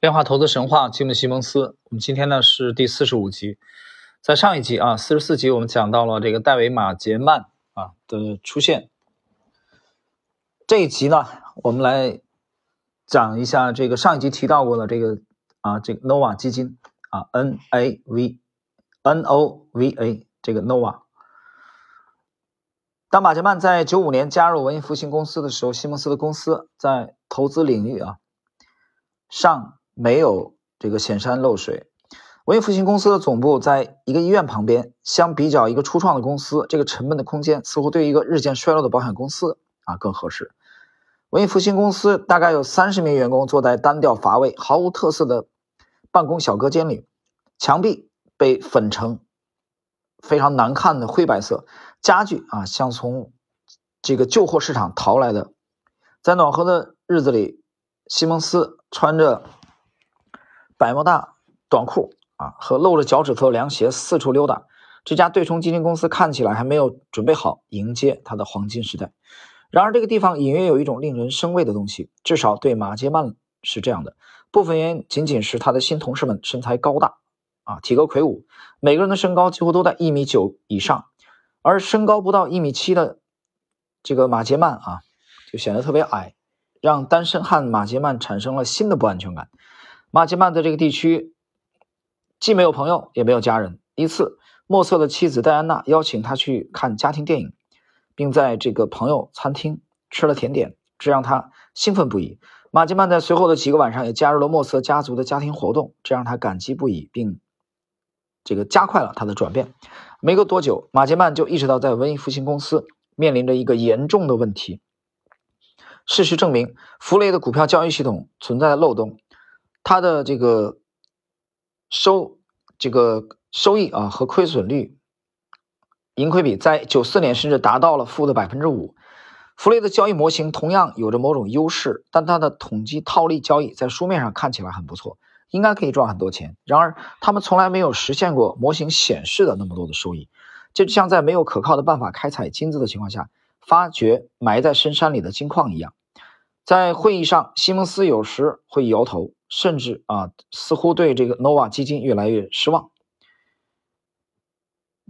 量化投资神话，吉姆·西蒙斯。我们今天呢是第四十五集，在上一集啊，四十四集我们讲到了这个戴维·马杰曼啊的出现。这一集呢，我们来讲一下这个上一集提到过的这个啊，这个 Nova 基金啊，N A V N O V A 这个 Nova。当马杰曼在九五年加入文艺复兴公司的时候，西蒙斯的公司在投资领域啊上。没有这个显山露水。文艺复兴公司的总部在一个医院旁边，相比较一个初创的公司，这个成本的空间似乎对一个日渐衰落的保险公司啊更合适。文艺复兴公司大概有三十名员工坐在单调乏味、毫无特色的办公小隔间里，墙壁被粉成非常难看的灰白色，家具啊像从这个旧货市场淘来的。在暖和的日子里，西蒙斯穿着。百慕大短裤啊，和露着脚趾头的凉鞋四处溜达。这家对冲基金公司看起来还没有准备好迎接它的黄金时代。然而，这个地方隐约有一种令人生畏的东西，至少对马杰曼是这样的。部分原因仅仅是他的新同事们身材高大啊，体格魁梧，每个人的身高几乎都在一米九以上，而身高不到一米七的这个马杰曼啊，就显得特别矮，让单身汉马杰曼产生了新的不安全感。马吉曼在这个地区既没有朋友，也没有家人。一次，莫瑟的妻子戴安娜邀请他去看家庭电影，并在这个朋友餐厅吃了甜点，这让他兴奋不已。马吉曼在随后的几个晚上也加入了莫瑟家族的家庭活动，这让他感激不已，并这个加快了他的转变。没过多久，马杰曼就意识到，在文艺复兴公司面临着一个严重的问题。事实证明，弗雷的股票交易系统存在的漏洞。它的这个收这个收益啊和亏损率盈亏比在九四年甚至达到了负的百分之五。弗雷的交易模型同样有着某种优势，但它的统计套利交易在书面上看起来很不错，应该可以赚很多钱。然而，他们从来没有实现过模型显示的那么多的收益。这就像在没有可靠的办法开采金子的情况下，发掘埋在深山里的金矿一样。在会议上，西蒙斯有时会摇头。甚至啊，似乎对这个 Nova 基金越来越失望。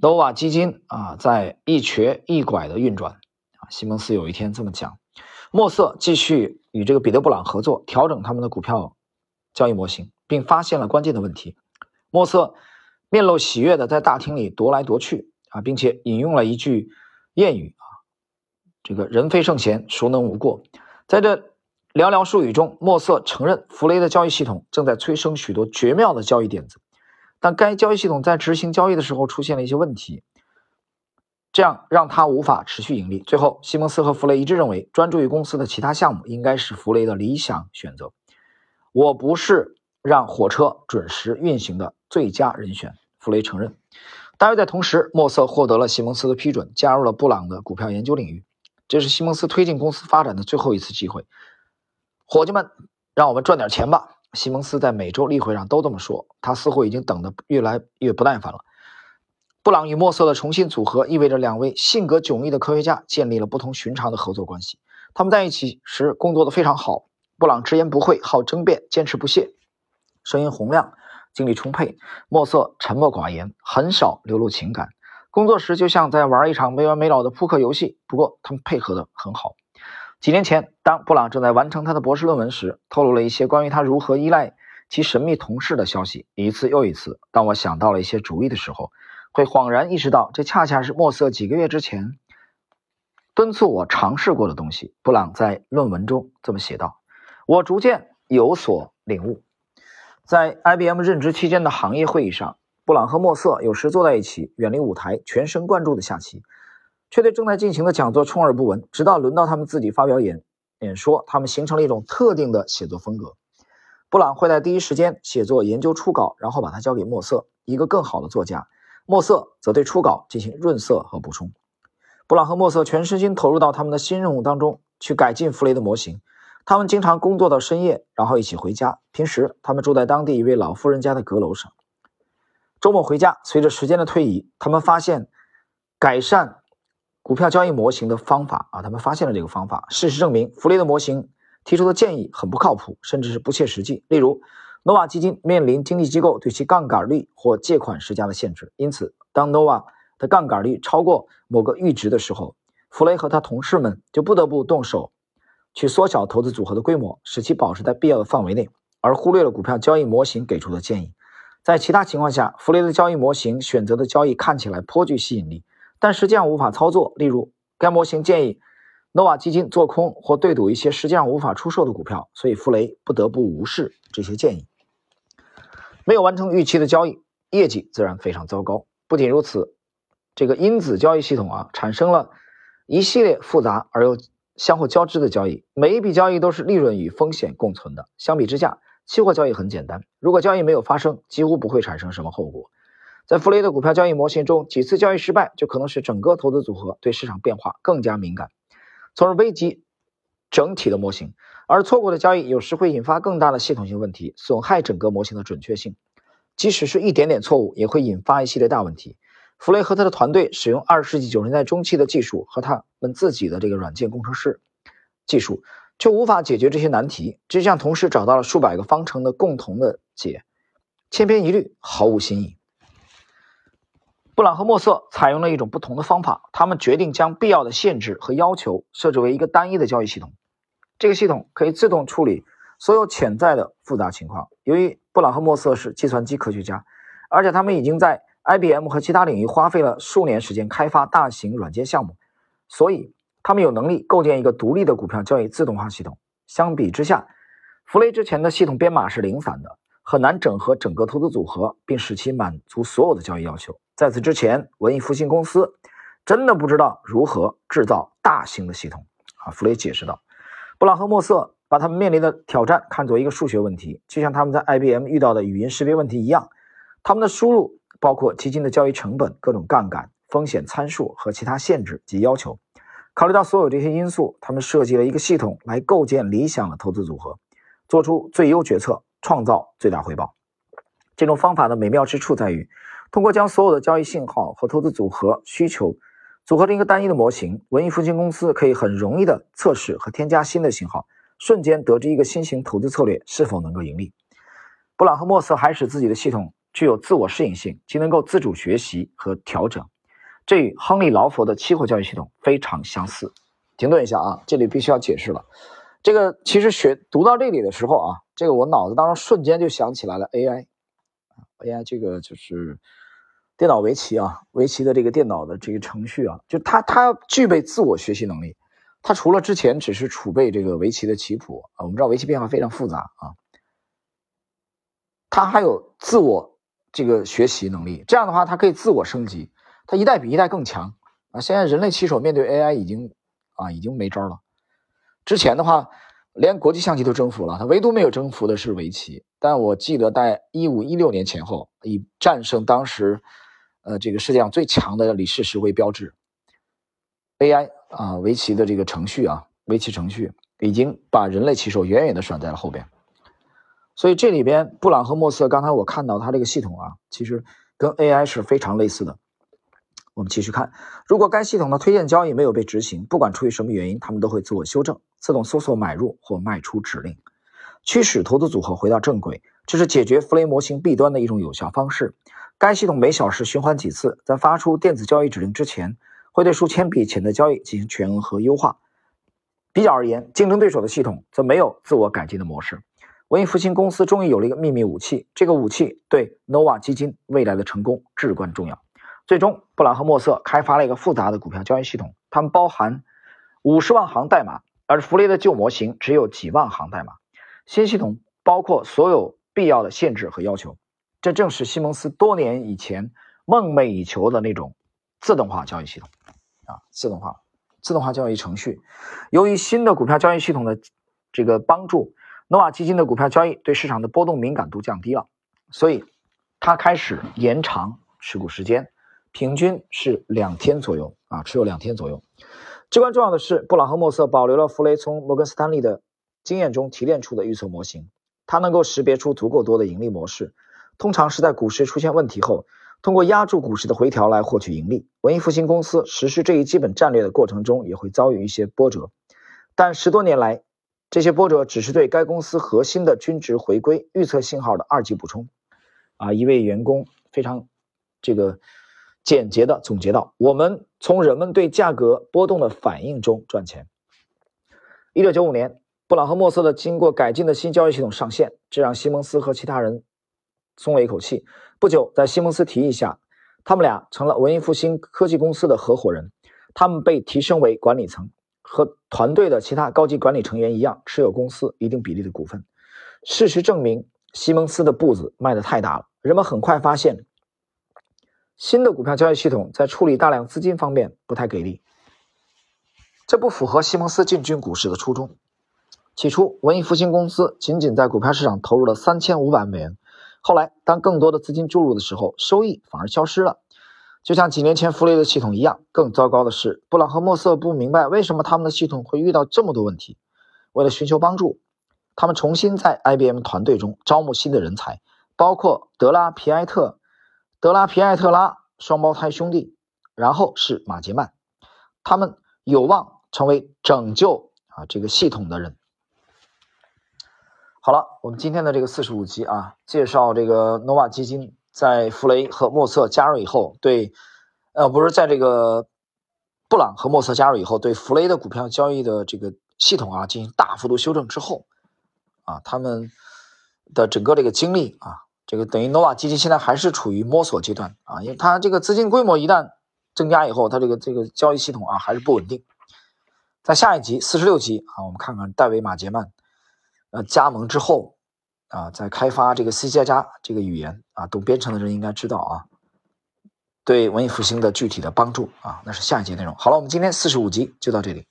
Nova 基金啊，在一瘸一拐的运转啊。西蒙斯有一天这么讲。莫瑟继续与这个彼得·布朗合作，调整他们的股票交易模型，并发现了关键的问题。莫瑟面露喜悦的在大厅里踱来踱去啊，并且引用了一句谚语啊：“这个人非圣贤，孰能无过？”在这。寥寥数语中，莫瑟承认弗雷的交易系统正在催生许多绝妙的交易点子，但该交易系统在执行交易的时候出现了一些问题，这样让他无法持续盈利。最后，西蒙斯和弗雷一致认为，专注于公司的其他项目应该是弗雷的理想选择。我不是让火车准时运行的最佳人选，弗雷承认。大约在同时，莫瑟获得了西蒙斯的批准，加入了布朗的股票研究领域。这是西蒙斯推进公司发展的最后一次机会。伙计们，让我们赚点钱吧！西蒙斯在每周例会上都这么说。他似乎已经等得越来越不耐烦了。布朗与莫瑟的重新组合意味着两位性格迥异的科学家建立了不同寻常的合作关系。他们在一起时工作的非常好。布朗直言不讳，好争辩，坚持不懈，声音洪亮，精力充沛。莫瑟沉默寡言，很少流露情感。工作时就像在玩一场没完没了的扑克游戏。不过他们配合得很好。几年前，当布朗正在完成他的博士论文时，透露了一些关于他如何依赖其神秘同事的消息。一次又一次，当我想到了一些主意的时候，会恍然意识到，这恰恰是莫瑟几个月之前敦促我尝试过的东西。布朗在论文中这么写道：“我逐渐有所领悟。”在 IBM 任职期间的行业会议上，布朗和莫瑟有时坐在一起，远离舞台，全神贯注地下棋。却对正在进行的讲座充耳不闻，直到轮到他们自己发表演演说，他们形成了一种特定的写作风格。布朗会在第一时间写作研究初稿，然后把它交给墨瑟，一个更好的作家。墨瑟则对初稿进行润色和补充。布朗和墨瑟全身心投入到他们的新任务当中，去改进弗雷的模型。他们经常工作到深夜，然后一起回家。平时他们住在当地一位老妇人家的阁楼上。周末回家。随着时间的推移，他们发现改善。股票交易模型的方法啊，他们发现了这个方法。事实证明，弗雷的模型提出的建议很不靠谱，甚至是不切实际。例如，诺瓦基金面临经纪机构对其杠杆率或借款施加的限制，因此，当诺瓦的杠杆率超过某个阈值的时候，弗雷和他同事们就不得不动手去缩小投资组合的规模，使其保持在必要的范围内，而忽略了股票交易模型给出的建议。在其他情况下，弗雷的交易模型选择的交易看起来颇具吸引力，但实际上无法操作。例如，该模型建议诺瓦基金做空或对赌一些实际上无法出售的股票，所以弗雷不得不无视这些建议。没有完成预期的交易，业绩自然非常糟糕。不仅如此，这个因子交易系统啊，产生了一系列复杂而又相互交织的交易，每一笔交易都是利润与风险共存的。相比之下，期货交易很简单，如果交易没有发生，几乎不会产生什么后果。在弗雷的股票交易模型中，几次交易失败就可能使整个投资组合对市场变化更加敏感，从而危及整体的模型。而错过的交易有时会引发更大的系统性问题，损害整个模型的准确性。即使是一点点错误，也会引发一系列大问题。弗雷和他的团队使用二十世纪九十年代中期的技术和他们自己的这个软件工程师技术，却无法解决这些难题。就像同时找到了数百个方程的共同的解，千篇一律，毫无新意。布朗和莫瑟采用了一种不同的方法，他们决定将必要的限制和要求设置为一个单一的交易系统。这个系统可以自动处理所有潜在的复杂情况。由于布朗和莫瑟是计算机科学家，而且他们已经在 IBM 和其他领域花费了数年时间开发大型软件项目，所以他们有能力构建一个独立的股票交易自动化系统。相比之下，弗雷之前的系统编码是零散的，很难整合整个投资组合，并使其满足所有的交易要求。在此之前，文艺复兴公司真的不知道如何制造大型的系统。啊，弗雷解释道。布朗和莫瑟把他们面临的挑战看作一个数学问题，就像他们在 IBM 遇到的语音识别问题一样。他们的输入包括基金的交易成本、各种杠杆、风险参数和其他限制及要求。考虑到所有这些因素，他们设计了一个系统来构建理想的投资组合，做出最优决策，创造最大回报。这种方法的美妙之处在于，通过将所有的交易信号和投资组合需求。组合成一个单一的模型，文艺复兴公司可以很容易的测试和添加新的信号，瞬间得知一个新型投资策略是否能够盈利。布朗和莫瑟还使自己的系统具有自我适应性，即能够自主学习和调整，这与亨利劳佛的期货交易系统非常相似。停顿一下啊，这里必须要解释了。这个其实学读到这里的时候啊，这个我脑子当中瞬间就想起来了 AI 啊，AI 这个就是。电脑围棋啊，围棋的这个电脑的这个程序啊，就它它具备自我学习能力。它除了之前只是储备这个围棋的棋谱啊，我们知道围棋变化非常复杂啊，它还有自我这个学习能力。这样的话，它可以自我升级，它一代比一代更强啊。现在人类棋手面对 AI 已经啊已经没招了。之前的话，连国际象棋都征服了，它唯独没有征服的是围棋。但我记得在一五一六年前后，以战胜当时。呃，这个世界上最强的李世石为标志，AI 啊，围棋的这个程序啊，围棋程序已经把人类棋手远远的甩在了后边。所以这里边，布朗和莫瑟刚才我看到他这个系统啊，其实跟 AI 是非常类似的。我们继续看，如果该系统的推荐交易没有被执行，不管出于什么原因，他们都会自我修正，自动搜索买入或卖出指令，驱使投资组合回到正轨。这是解决弗雷模型弊端的一种有效方式。该系统每小时循环几次，在发出电子交易指令之前，会对数千笔潜在交易进行权衡和优化。比较而言，竞争对手的系统则没有自我改进的模式。文艺复兴公司终于有了一个秘密武器，这个武器对 Nova 基金未来的成功至关重要。最终，布朗和莫瑟开发了一个复杂的股票交易系统，它们包含五十万行代码，而弗雷的旧模型只有几万行代码。新系统包括所有必要的限制和要求。这正是西蒙斯多年以前梦寐以求的那种自动化交易系统啊，自动化、自动化交易程序。由于新的股票交易系统的这个帮助，诺瓦基金的股票交易对市场的波动敏感度降低了，所以它开始延长持股时间，平均是两天左右啊，持有两天左右。至关重要的是，布朗和莫瑟保留了弗雷从摩根斯坦利的经验中提炼出的预测模型，它能够识别出足够多的盈利模式。通常是在股市出现问题后，通过压住股市的回调来获取盈利。文艺复兴公司实施这一基本战略的过程中，也会遭遇一些波折。但十多年来，这些波折只是对该公司核心的均值回归预测信号的二级补充。啊，一位员工非常这个简洁的总结道：“我们从人们对价格波动的反应中赚钱。”一九九五年，布朗和莫瑟的经过改进的新交易系统上线，这让西蒙斯和其他人松了一口气。不久，在西蒙斯提议下，他们俩成了文艺复兴科技公司的合伙人。他们被提升为管理层，和团队的其他高级管理成员一样，持有公司一定比例的股份。事实证明，西蒙斯的步子迈得太大了。人们很快发现，新的股票交易系统在处理大量资金方面不太给力，这不符合西蒙斯进军股市的初衷。起初，文艺复兴公司仅仅在股票市场投入了三千五百美元。后来，当更多的资金注入的时候，收益反而消失了，就像几年前弗雷的系统一样。更糟糕的是，布朗和莫瑟不明白为什么他们的系统会遇到这么多问题。为了寻求帮助，他们重新在 IBM 团队中招募新的人才。包括德拉皮埃特、德拉皮埃特拉双胞胎兄弟，然后是马杰曼，他们有望成为拯救啊这个系统的人。好了，我们今天的这个四十五集啊，介绍这个 nova 基金在弗雷和莫瑟加入以后，对，呃，不是在这个布朗和莫瑟加入以后，对弗雷的股票交易的这个系统啊进行大幅度修正之后，啊，他们的整个这个经历啊。这个等于 nova 基金现在还是处于摸索阶段啊，因为它这个资金规模一旦增加以后，它这个这个交易系统啊还是不稳定。在下一集四十六集啊，我们看看戴维马杰曼呃加盟之后啊，在开发这个 C 加加这个语言啊，懂编程的人应该知道啊，对文艺复兴的具体的帮助啊，那是下一节内容。好了，我们今天四十五集就到这里。